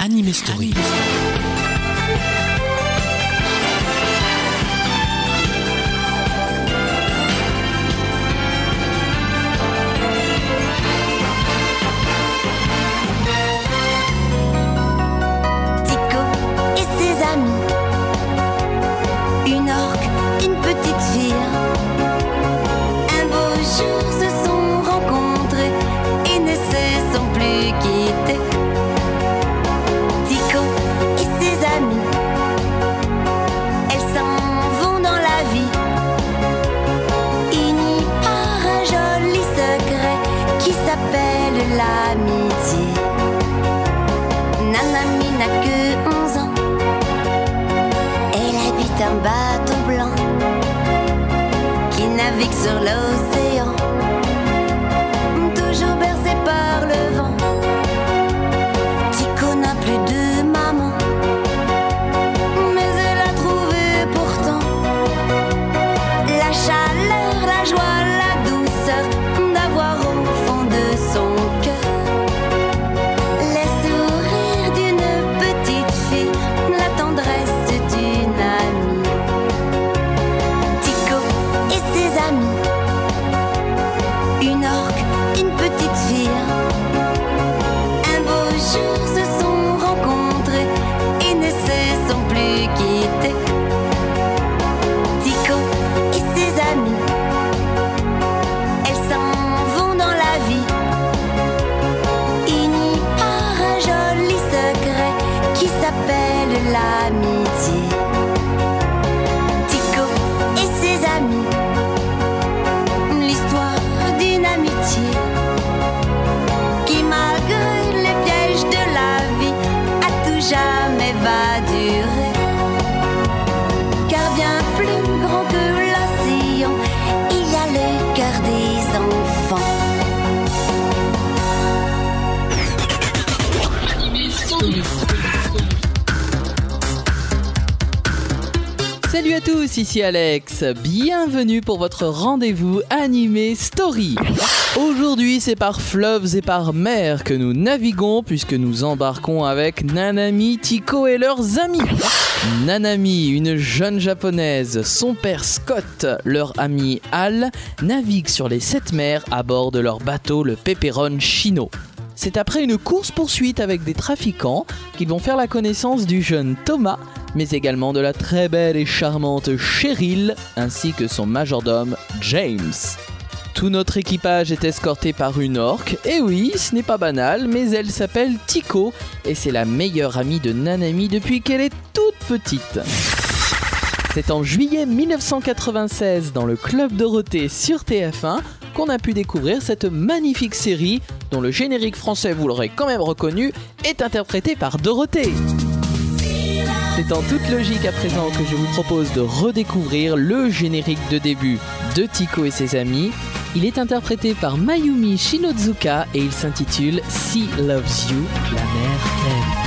Anime Story. Tico low Salut à tous, ici Alex. Bienvenue pour votre rendez-vous animé Story. Aujourd'hui, c'est par fleuves et par mer que nous naviguons puisque nous embarquons avec Nanami, Tico et leurs amis. Nanami, une jeune japonaise, son père Scott, leur ami Al, naviguent sur les sept mers à bord de leur bateau le Pepperon Chino. C'est après une course-poursuite avec des trafiquants qu'ils vont faire la connaissance du jeune Thomas, mais également de la très belle et charmante Cheryl, ainsi que son majordome James. Tout notre équipage est escorté par une orque, et oui, ce n'est pas banal, mais elle s'appelle Tico, et c'est la meilleure amie de Nanami depuis qu'elle est toute petite. C'est en juillet 1996 dans le Club Dorothée sur TF1 qu'on a pu découvrir cette magnifique série dont le générique français, vous l'aurez quand même reconnu, est interprété par Dorothée. C'est en toute logique à présent que je vous propose de redécouvrir le générique de début de Tico et ses amis. Il est interprété par Mayumi Shinozuka et il s'intitule Sea Loves You, la mer t'aime.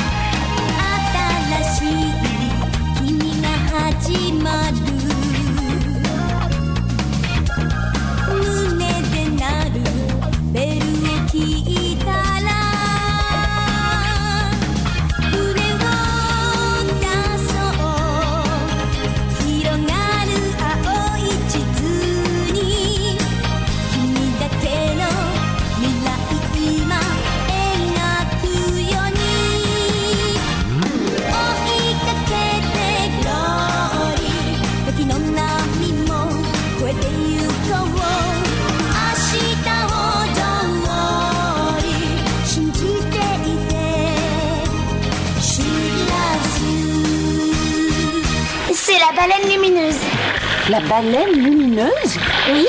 La baleine lumineuse Oui.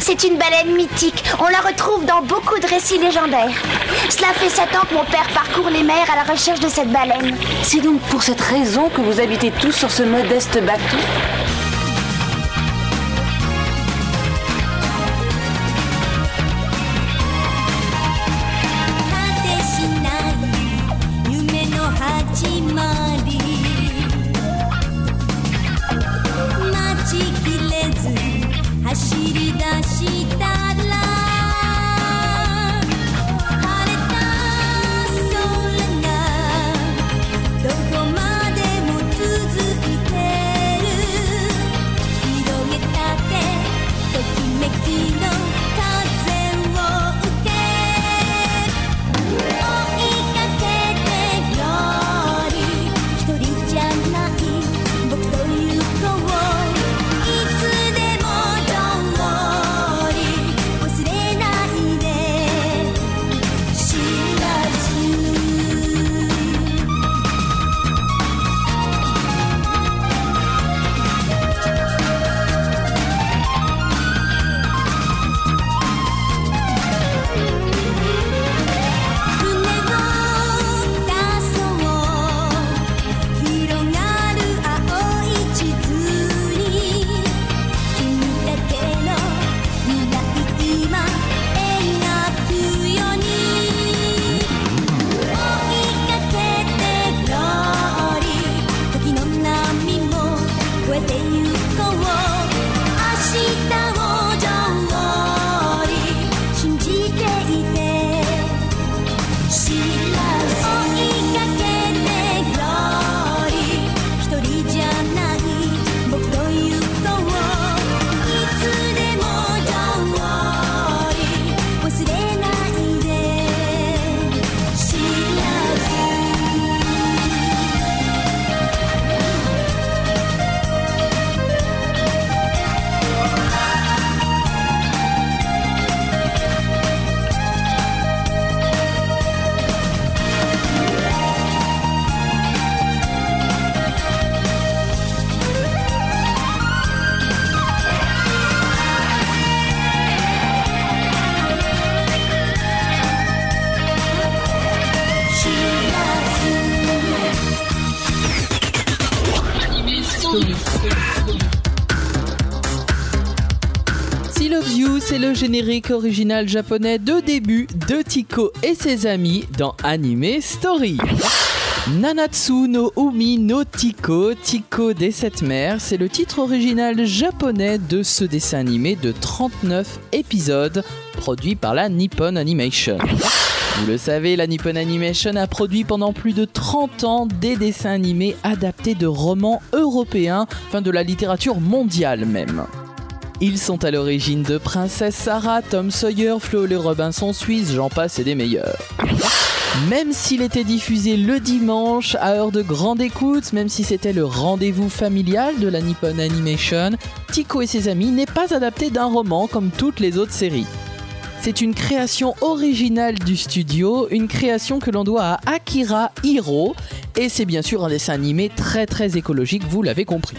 C'est une baleine mythique. On la retrouve dans beaucoup de récits légendaires. Cela fait sept ans que mon père parcourt les mers à la recherche de cette baleine. C'est donc pour cette raison que vous habitez tous sur ce modeste bateau? C'est le générique original japonais de début de Tico et ses amis dans Anime Story. Nanatsu no Umi no Tiko, Tiko des sept mers, c'est le titre original japonais de ce dessin animé de 39 épisodes produit par la Nippon Animation. Vous le savez, la Nippon Animation a produit pendant plus de 30 ans des dessins animés adaptés de romans européens, enfin de la littérature mondiale même. Ils sont à l'origine de Princesse Sarah, Tom Sawyer, Flo le Robinson Suisse, j'en passe et des meilleurs. Même s'il était diffusé le dimanche à heure de grande écoute, même si c'était le rendez-vous familial de la Nippon Animation, Tico et ses amis n'est pas adapté d'un roman comme toutes les autres séries. C'est une création originale du studio, une création que l'on doit à Akira Hiro, et c'est bien sûr un dessin animé très très écologique, vous l'avez compris.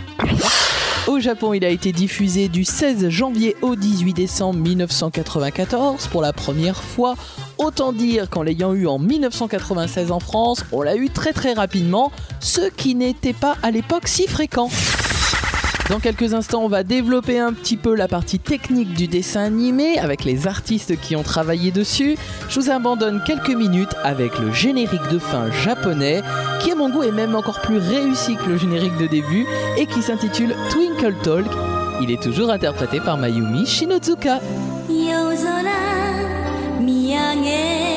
Au Japon, il a été diffusé du 16 janvier au 18 décembre 1994 pour la première fois. Autant dire qu'en l'ayant eu en 1996 en France, on l'a eu très très rapidement, ce qui n'était pas à l'époque si fréquent. Dans quelques instants, on va développer un petit peu la partie technique du dessin animé avec les artistes qui ont travaillé dessus. Je vous abandonne quelques minutes avec le générique de fin japonais qui à mon goût est même encore plus réussi que le générique de début et qui s'intitule Twinkle Talk. Il est toujours interprété par Mayumi Shinozuka. 夜空見上げ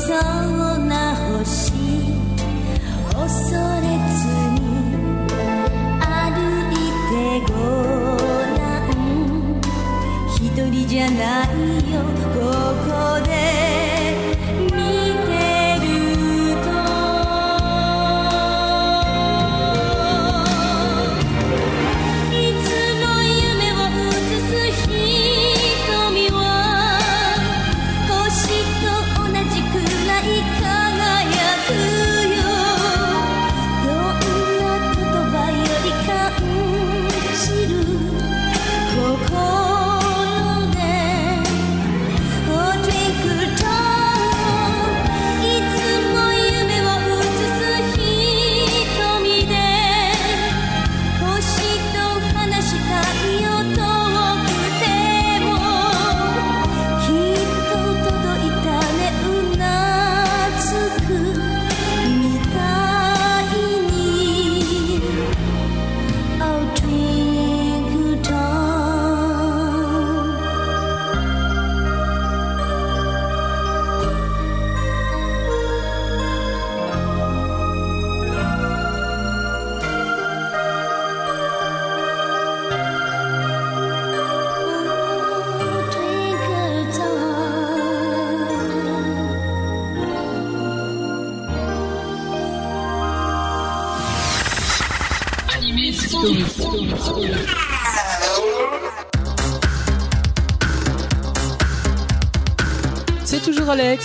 そうな星恐れずに歩いてごらん。一人じゃないよここで。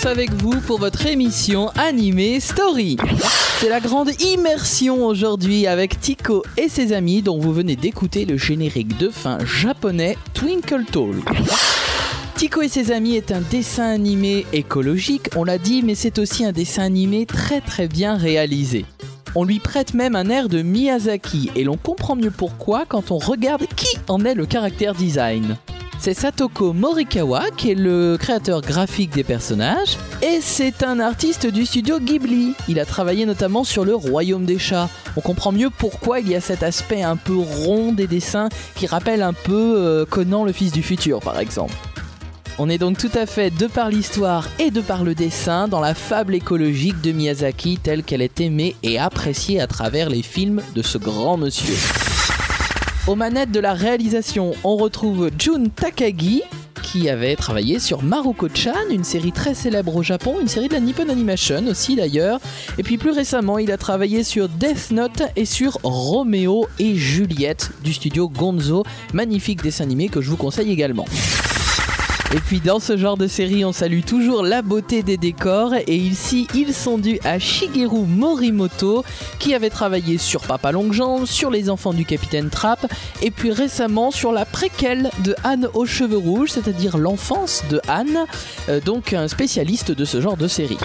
Avec vous pour votre émission Animé Story. C'est la grande immersion aujourd'hui avec Tico et ses amis dont vous venez d'écouter le générique de fin japonais Twinkle Talk. Tico et ses amis est un dessin animé écologique, on l'a dit, mais c'est aussi un dessin animé très très bien réalisé. On lui prête même un air de Miyazaki et l'on comprend mieux pourquoi quand on regarde qui en est le caractère design. C'est Satoko Morikawa qui est le créateur graphique des personnages et c'est un artiste du studio Ghibli. Il a travaillé notamment sur le Royaume des chats. On comprend mieux pourquoi il y a cet aspect un peu rond des dessins qui rappelle un peu euh, Conan le fils du futur par exemple. On est donc tout à fait de par l'histoire et de par le dessin dans la fable écologique de Miyazaki telle qu'elle est aimée et appréciée à travers les films de ce grand monsieur. Aux manettes de la réalisation, on retrouve Jun Takagi qui avait travaillé sur Maruko-chan, une série très célèbre au Japon, une série de la Nippon Animation aussi d'ailleurs. Et puis plus récemment, il a travaillé sur Death Note et sur Roméo et Juliette du studio Gonzo, magnifique dessin animé que je vous conseille également. Et puis dans ce genre de série, on salue toujours la beauté des décors et ici ils sont dus à Shigeru Morimoto qui avait travaillé sur Papa Longjambe, sur Les Enfants du Capitaine Trapp et puis récemment sur la préquelle de Anne aux cheveux rouges, c'est-à-dire l'enfance de Anne, euh, donc un spécialiste de ce genre de série.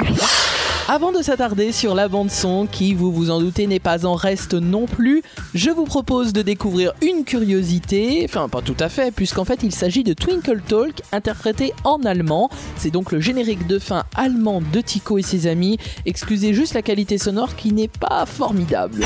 Avant de s'attarder sur la bande son qui, vous vous en doutez, n'est pas en reste non plus, je vous propose de découvrir une curiosité, enfin pas tout à fait, puisqu'en fait il s'agit de Twinkle Talk interprété en allemand. C'est donc le générique de fin allemand de Tico et ses amis. Excusez juste la qualité sonore qui n'est pas formidable.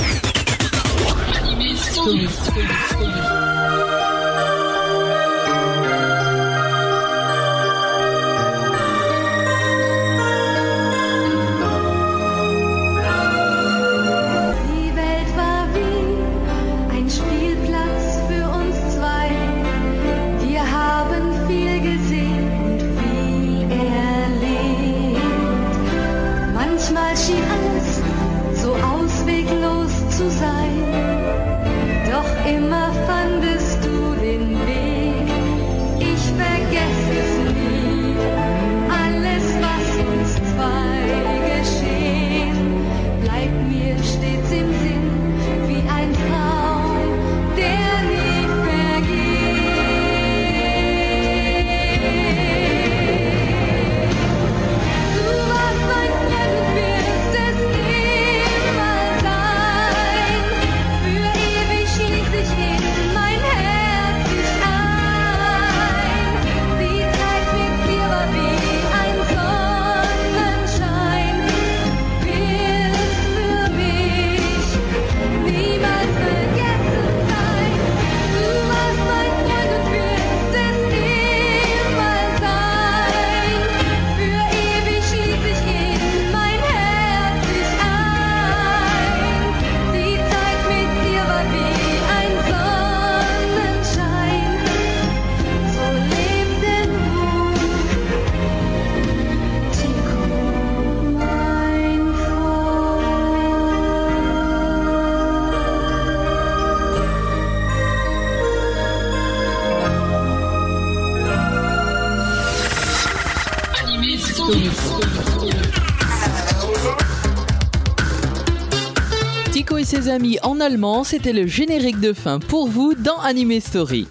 Tico et ses amis en allemand, c'était le générique de fin pour vous dans Anime Story.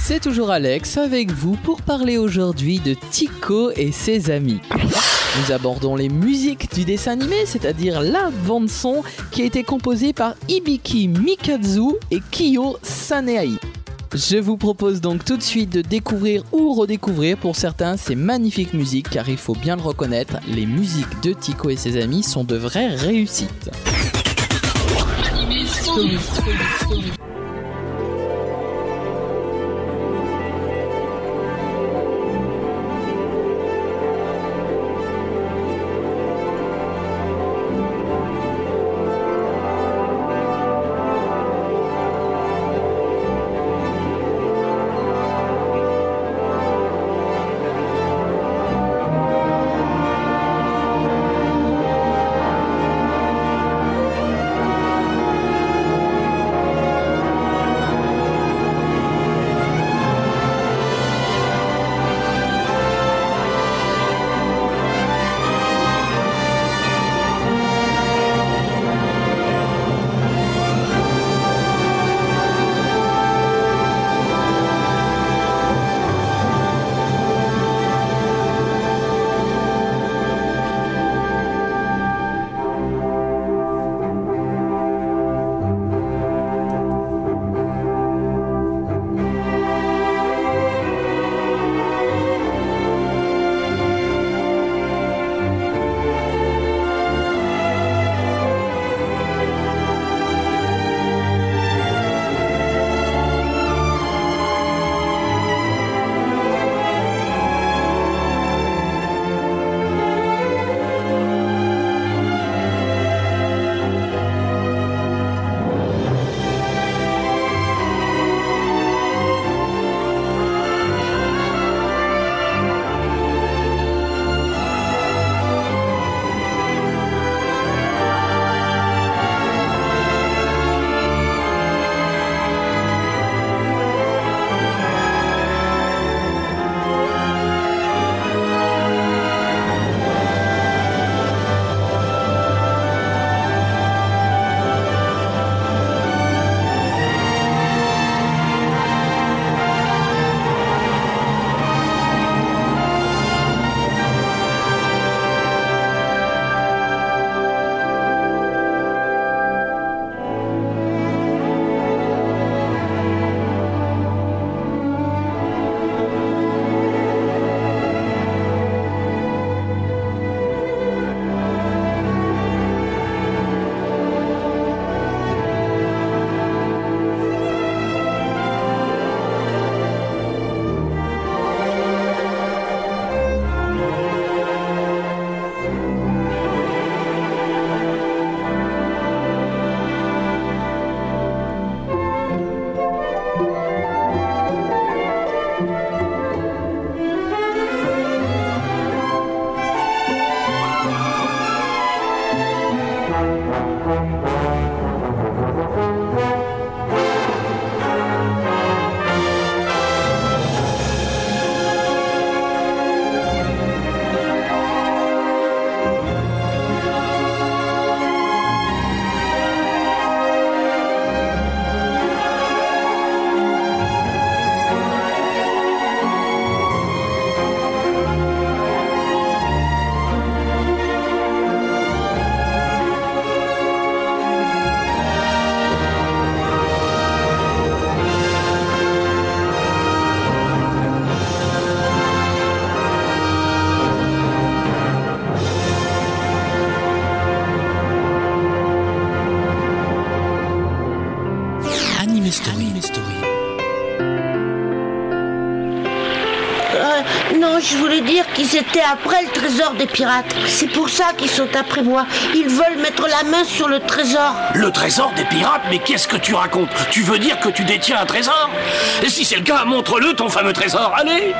C'est toujours Alex avec vous pour parler aujourd'hui de Tico et ses amis. Nous abordons les musiques du dessin animé, c'est-à-dire la bande son qui a été composée par Ibiki Mikazu et Kiyo Saneai. Je vous propose donc tout de suite de découvrir ou redécouvrir. Pour certains ces magnifiques musiques car il faut bien le reconnaître, les musiques de Tico et ses amis sont de vraies réussites. Trésor des pirates. C'est pour ça qu'ils sont après moi. Ils veulent mettre la main sur le trésor. Le trésor des pirates Mais qu'est-ce que tu racontes? Tu veux dire que tu détiens un trésor? Et si c'est le cas, montre-le ton fameux trésor, allez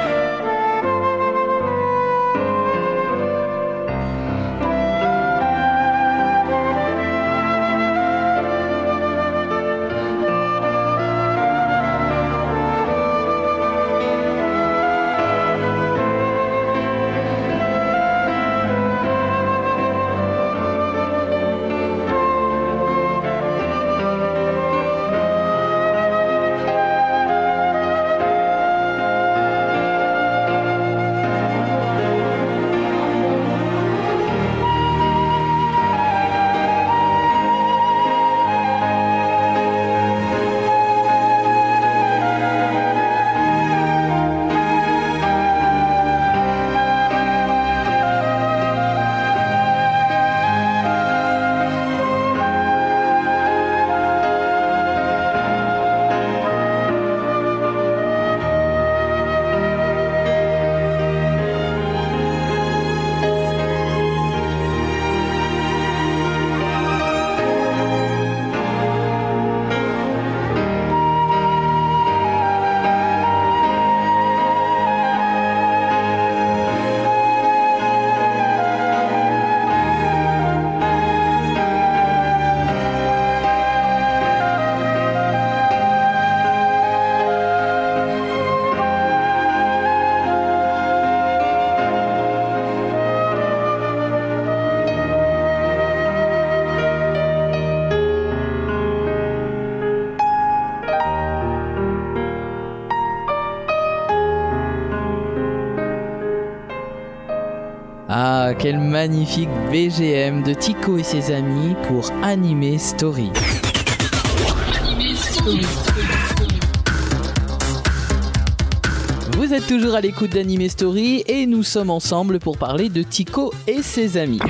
quel magnifique BGM de Tico et ses amis pour Anime Story. Vous êtes toujours à l'écoute d'Anime Story et nous sommes ensemble pour parler de Tico et ses amis.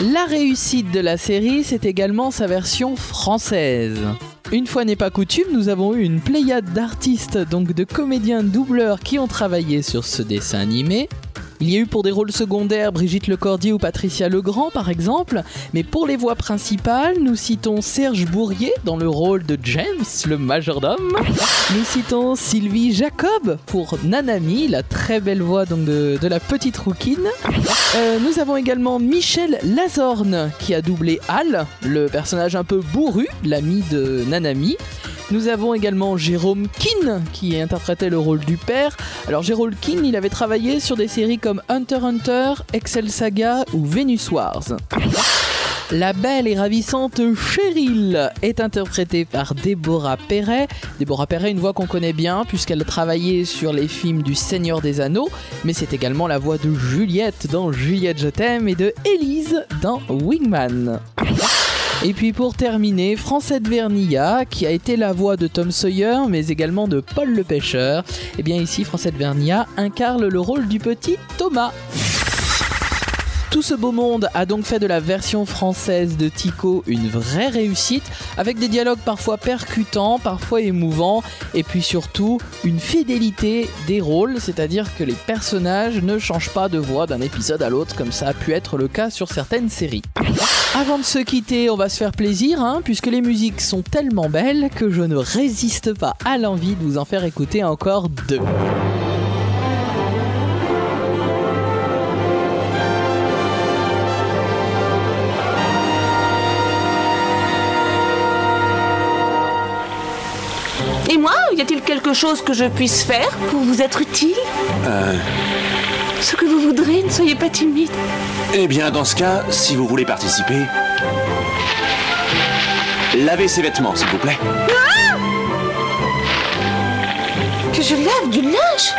La réussite de la série, c'est également sa version française. Une fois n'est pas coutume, nous avons eu une pléiade d'artistes, donc de comédiens doubleurs qui ont travaillé sur ce dessin animé. Il y a eu pour des rôles secondaires Brigitte Lecordier ou Patricia Legrand par exemple, mais pour les voix principales, nous citons Serge Bourrier dans le rôle de James, le majordome. Nous citons Sylvie Jacob pour Nanami, la très belle voix de la petite rouquine. Euh, nous avons également Michel Lazorne qui a doublé Al, le personnage un peu bourru, l'ami de Nanami. Nous avons également Jérôme Keane qui interprétait le rôle du père. Alors Jérôme Keane, il avait travaillé sur des séries comme Hunter Hunter, Excel Saga ou Venus Wars. La belle et ravissante Cheryl est interprétée par Déborah Perret. Déborah Perret, une voix qu'on connaît bien puisqu'elle a travaillé sur les films du Seigneur des Anneaux, mais c'est également la voix de Juliette dans Juliette Je t'aime et de Élise dans Wingman. Et puis pour terminer, Francette Vernilla, qui a été la voix de Tom Sawyer, mais également de Paul le pêcheur. Et bien ici, Francette Vernilla incarne le rôle du petit Thomas. Tout ce beau monde a donc fait de la version française de Tico une vraie réussite, avec des dialogues parfois percutants, parfois émouvants, et puis surtout une fidélité des rôles, c'est-à-dire que les personnages ne changent pas de voix d'un épisode à l'autre, comme ça a pu être le cas sur certaines séries. Avant de se quitter, on va se faire plaisir, hein, puisque les musiques sont tellement belles que je ne résiste pas à l'envie de vous en faire écouter encore deux. Et moi, y a-t-il quelque chose que je puisse faire pour vous être utile? Euh, ce que vous voudrez, ne soyez pas timide. eh bien, dans ce cas, si vous voulez participer, lavez ses vêtements, s'il vous plaît. Que je lave du linge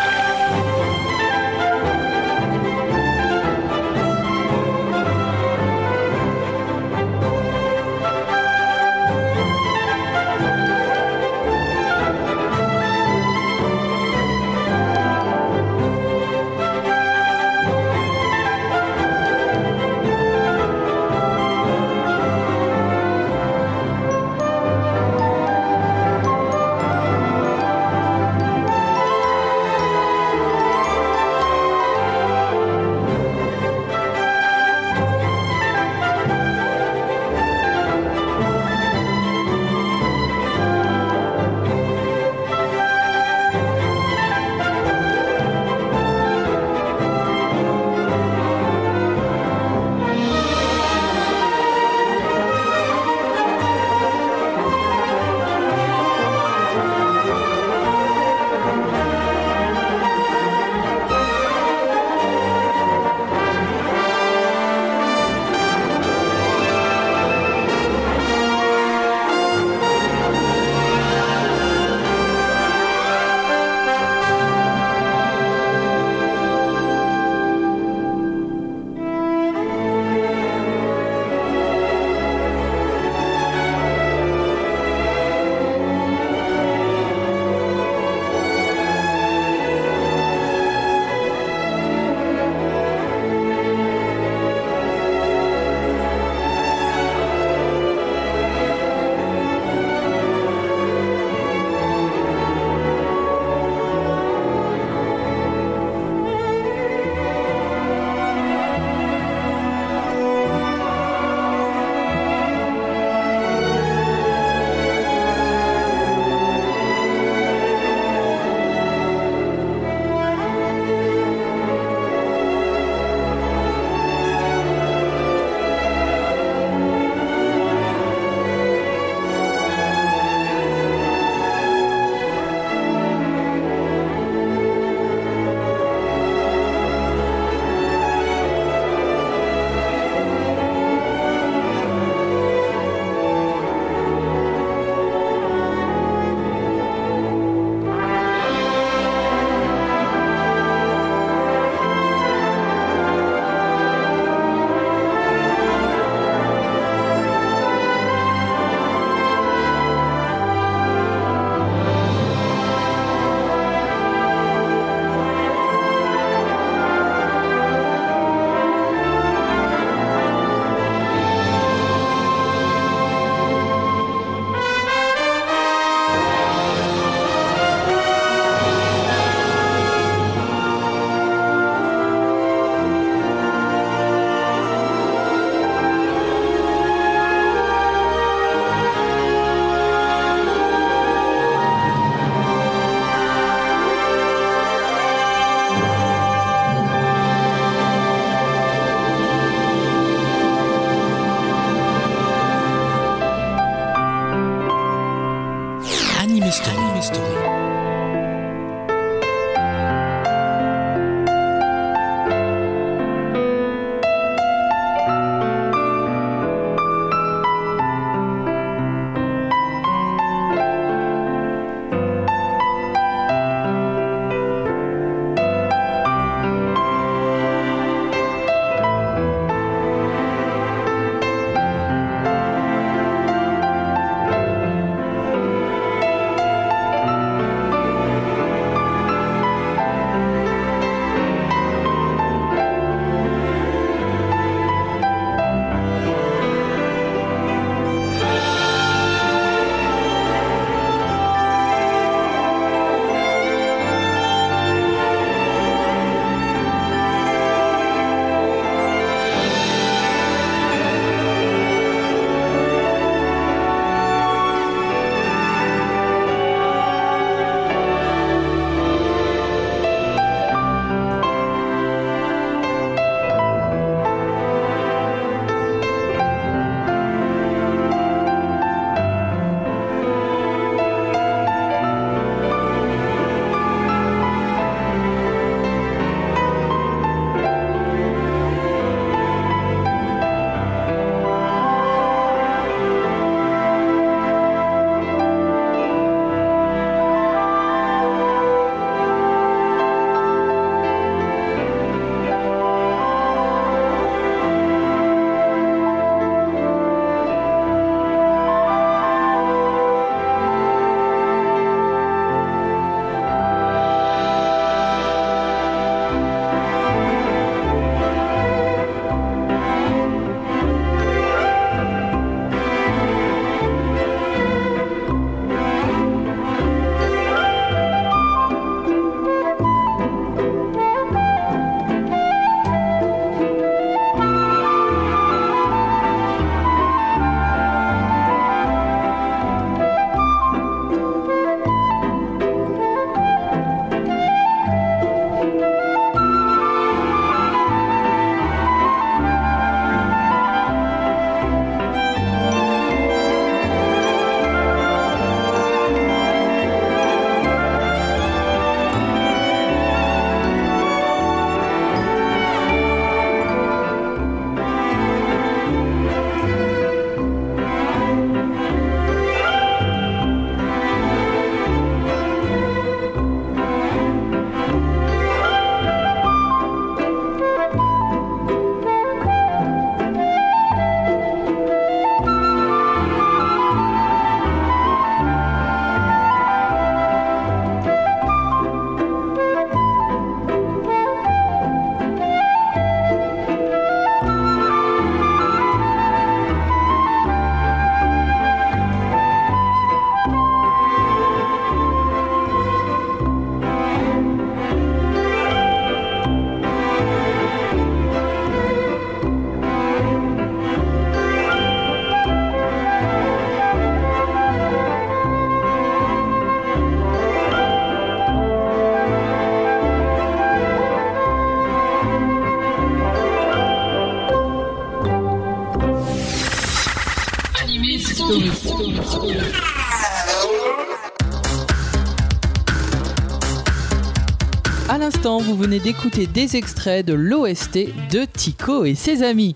À l'instant, vous venez d'écouter des extraits de l'OST de Tico et ses amis.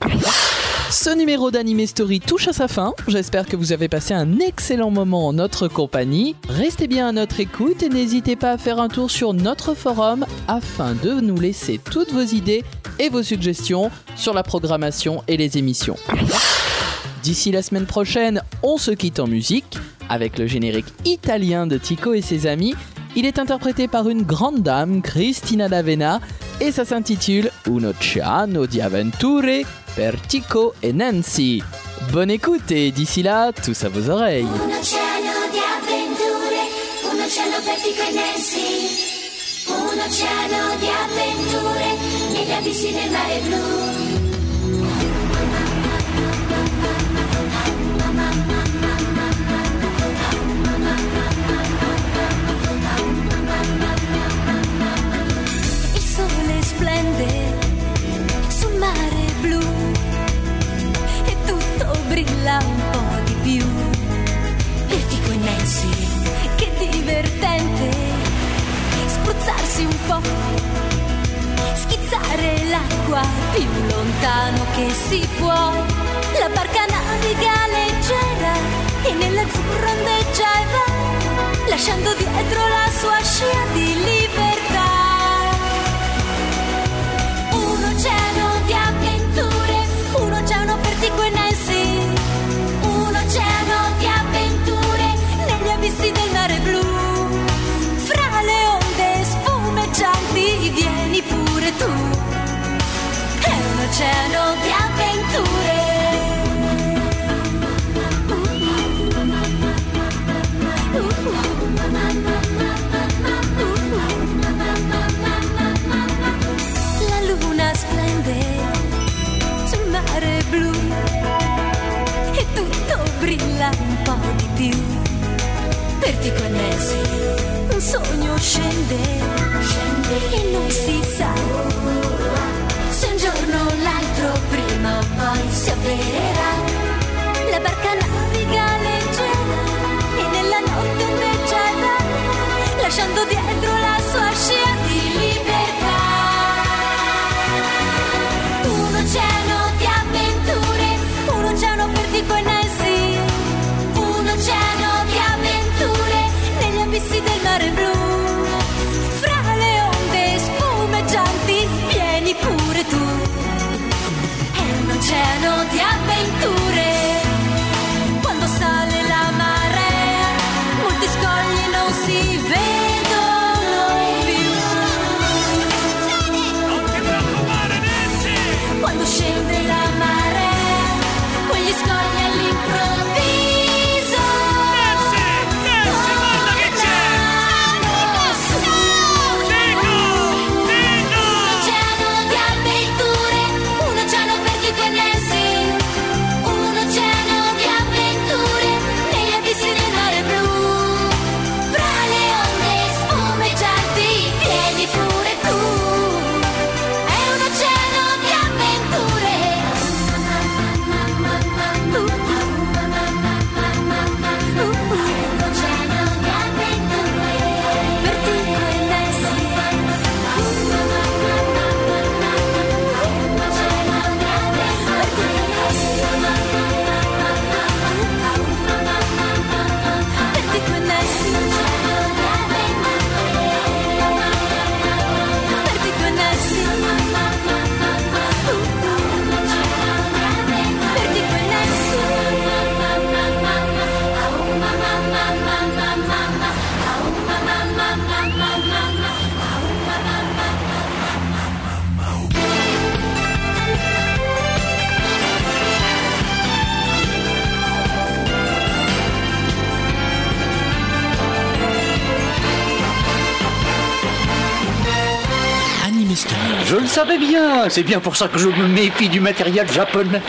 Ce numéro d'Anime Story touche à sa fin. J'espère que vous avez passé un excellent moment en notre compagnie. Restez bien à notre écoute et n'hésitez pas à faire un tour sur notre forum afin de nous laisser toutes vos idées et vos suggestions sur la programmation et les émissions. D'ici la semaine prochaine, on se quitte en musique avec le générique italien de Tico et ses amis. Il est interprété par une grande dame, Cristina D'Avena, et ça s'intitule Un'oceano di avventure per Tico et Nancy. Bonne écoute et d'ici là, tous à vos oreilles. Di avventure. Brilla un po' di più. E Nancy, che divertente spruzzarsi un po', schizzare l'acqua più lontano che si può. La barca naviga leggera e nell'azzurro ondeggia e va, lasciando dietro la sua scia di libertà. Oceano di avventure. La luna splende sul mare blu e tutto brilla un po' di più. Per ti connessi, un sogno scende, scende e non si sa Bien, c'est bien pour ça que je me méfie du matériel japonais.